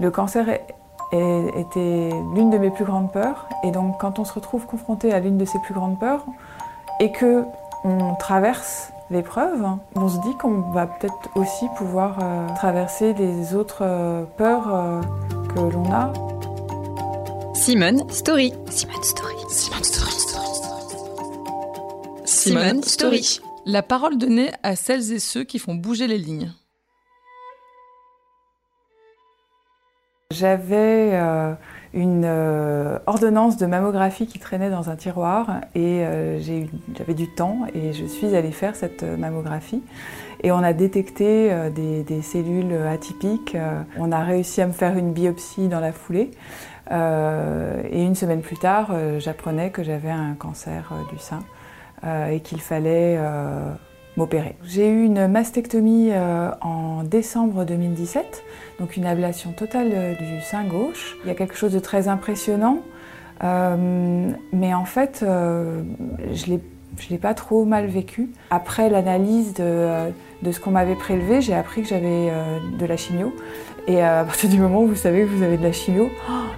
Le cancer était l'une de mes plus grandes peurs. Et donc quand on se retrouve confronté à l'une de ces plus grandes peurs et que on traverse l'épreuve, on se dit qu'on va peut-être aussi pouvoir euh, traverser les autres euh, peurs euh, que l'on a. Simone Story. Simone Story. Simone Story. Simone Story. La parole donnée à celles et ceux qui font bouger les lignes. J'avais euh, une euh, ordonnance de mammographie qui traînait dans un tiroir et euh, j'avais du temps et je suis allée faire cette mammographie. Et on a détecté des, des, cellules atypiques. On a réussi à me faire une biopsie dans la foulée. et une semaine plus tard, j'apprenais que j'avais un cancer du sein et qu'il fallait j'ai eu une mastectomie euh, en décembre 2017, donc une ablation totale euh, du sein gauche. Il y a quelque chose de très impressionnant, euh, mais en fait, je ne l'ai pas trop mal vécu. Après l'analyse de, ce qu'on m'avait prélevé, j'ai appris que j'avais de la chimio. Et à partir du moment où vous savez que vous avez de la chimio,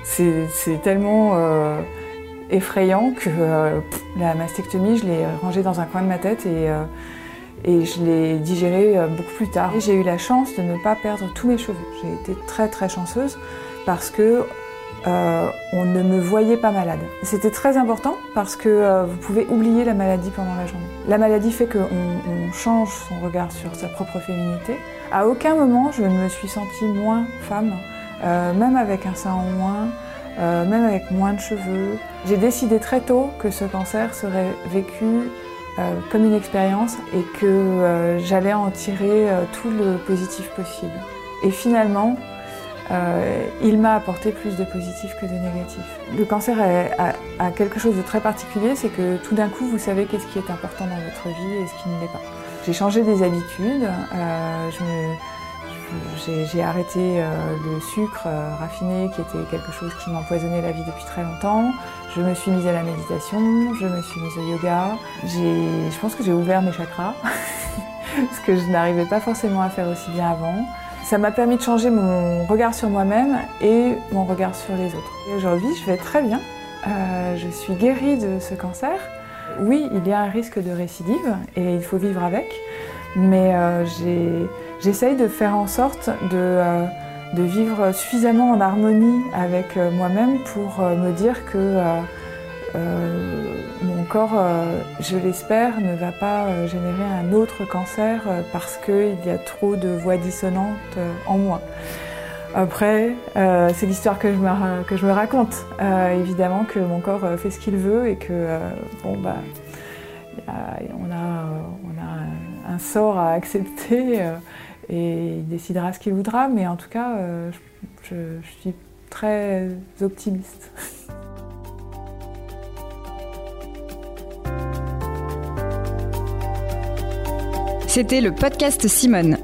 c'est tellement effrayant que la mastectomie, je l'ai rangée dans un coin de ma tête et et je l'ai digéré euh, beaucoup plus tard. J'ai eu la chance de ne pas perdre tous mes cheveux. J'ai été très très chanceuse parce que euh, on ne me voyait pas malade. C'était très important parce que euh, vous pouvez oublier la maladie pendant la journée. La maladie fait qu'on on change son regard sur sa propre féminité. À aucun moment je ne me suis sentie moins femme, même avec un sein en moins, même avec moins de cheveux. J'ai décidé très tôt que ce cancer serait vécu euh, comme une expérience et que euh, j'allais en tirer euh, tout le positif possible. Et finalement, il m'a apporté plus de positif que de négatif. Le cancer a, quelque chose de très particulier, c'est que tout d'un coup, vous savez qu'est-ce qui est important dans votre vie et ce qui ne l'est pas. J'ai changé des habitudes, j'ai arrêté le sucre raffiné qui était quelque chose qui m'empoisonnait la vie depuis très longtemps. Je me suis mise à la méditation, je me suis mise au yoga. Je pense que j'ai ouvert mes chakras, ce que je n'arrivais pas forcément à faire aussi bien avant. Ça m'a permis de changer mon regard sur moi-même et mon regard sur les autres. Aujourd'hui, je vais très bien. Euh, je suis guérie de ce cancer. Oui, il y a un risque de récidive et il faut vivre avec, mais euh, j'essaye de faire en sorte de... Euh, de vivre suffisamment en harmonie avec euh, moi-même pour euh, me dire que mon corps, je l'espère, ne va pas générer un autre cancer parce qu'il y a trop de voix dissonantes en moi. Après, c'est l'histoire que, je me, que je me raconte. évidemment que mon corps fait ce qu'il veut et que, bon, bah, on a, on a un sort à accepter et il décidera ce qu'il voudra, mais en tout cas, euh, je, suis très optimiste. C'était le podcast Simone.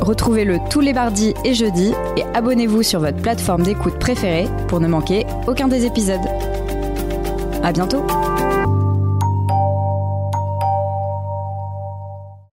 Retrouvez-le tous les mardis et jeudis et abonnez-vous sur votre plateforme d'écoute préférée pour ne manquer aucun des épisodes. À bientôt!